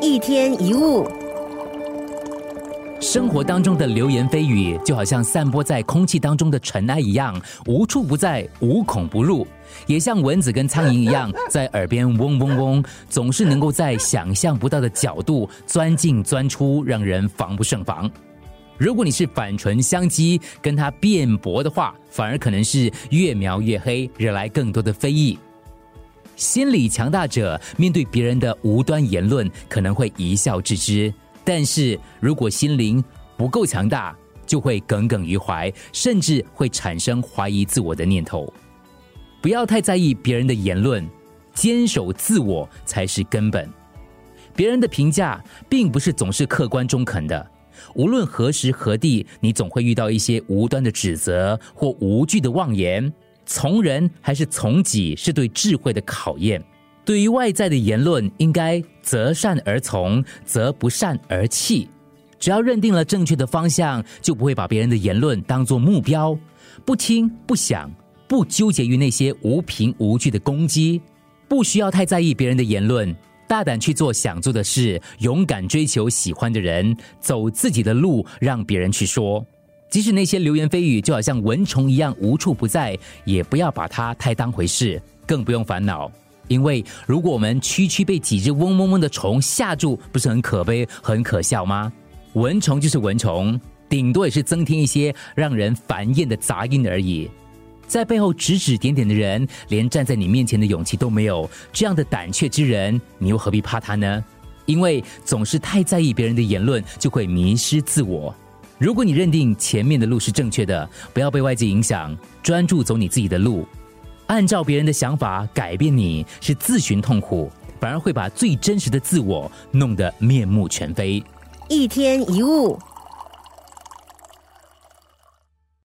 一天一物，生活当中的流言蜚语，就好像散播在空气当中的尘埃一样，无处不在，无孔不入；也像蚊子跟苍蝇一样，在耳边嗡嗡嗡，总是能够在想象不到的角度钻进钻出，让人防不胜防。如果你是反唇相讥，跟他辩驳的话，反而可能是越描越黑，惹来更多的非议。心理强大者面对别人的无端言论，可能会一笑置之；但是如果心灵不够强大，就会耿耿于怀，甚至会产生怀疑自我的念头。不要太在意别人的言论，坚守自我才是根本。别人的评价并不是总是客观中肯的，无论何时何地，你总会遇到一些无端的指责或无据的妄言。从人还是从己，是对智慧的考验。对于外在的言论，应该择善而从，择不善而弃。只要认定了正确的方向，就不会把别人的言论当作目标，不听不想，不纠结于那些无凭无据的攻击。不需要太在意别人的言论，大胆去做想做的事，勇敢追求喜欢的人，走自己的路，让别人去说。即使那些流言蜚语就好像蚊虫一样无处不在，也不要把它太当回事，更不用烦恼。因为如果我们区区被几只嗡嗡嗡的虫吓住，不是很可悲、很可笑吗？蚊虫就是蚊虫，顶多也是增添一些让人烦厌的杂音而已。在背后指指点点的人，连站在你面前的勇气都没有，这样的胆怯之人，你又何必怕他呢？因为总是太在意别人的言论，就会迷失自我。如果你认定前面的路是正确的，不要被外界影响，专注走你自己的路。按照别人的想法改变你是自寻痛苦，反而会把最真实的自我弄得面目全非。一天一物。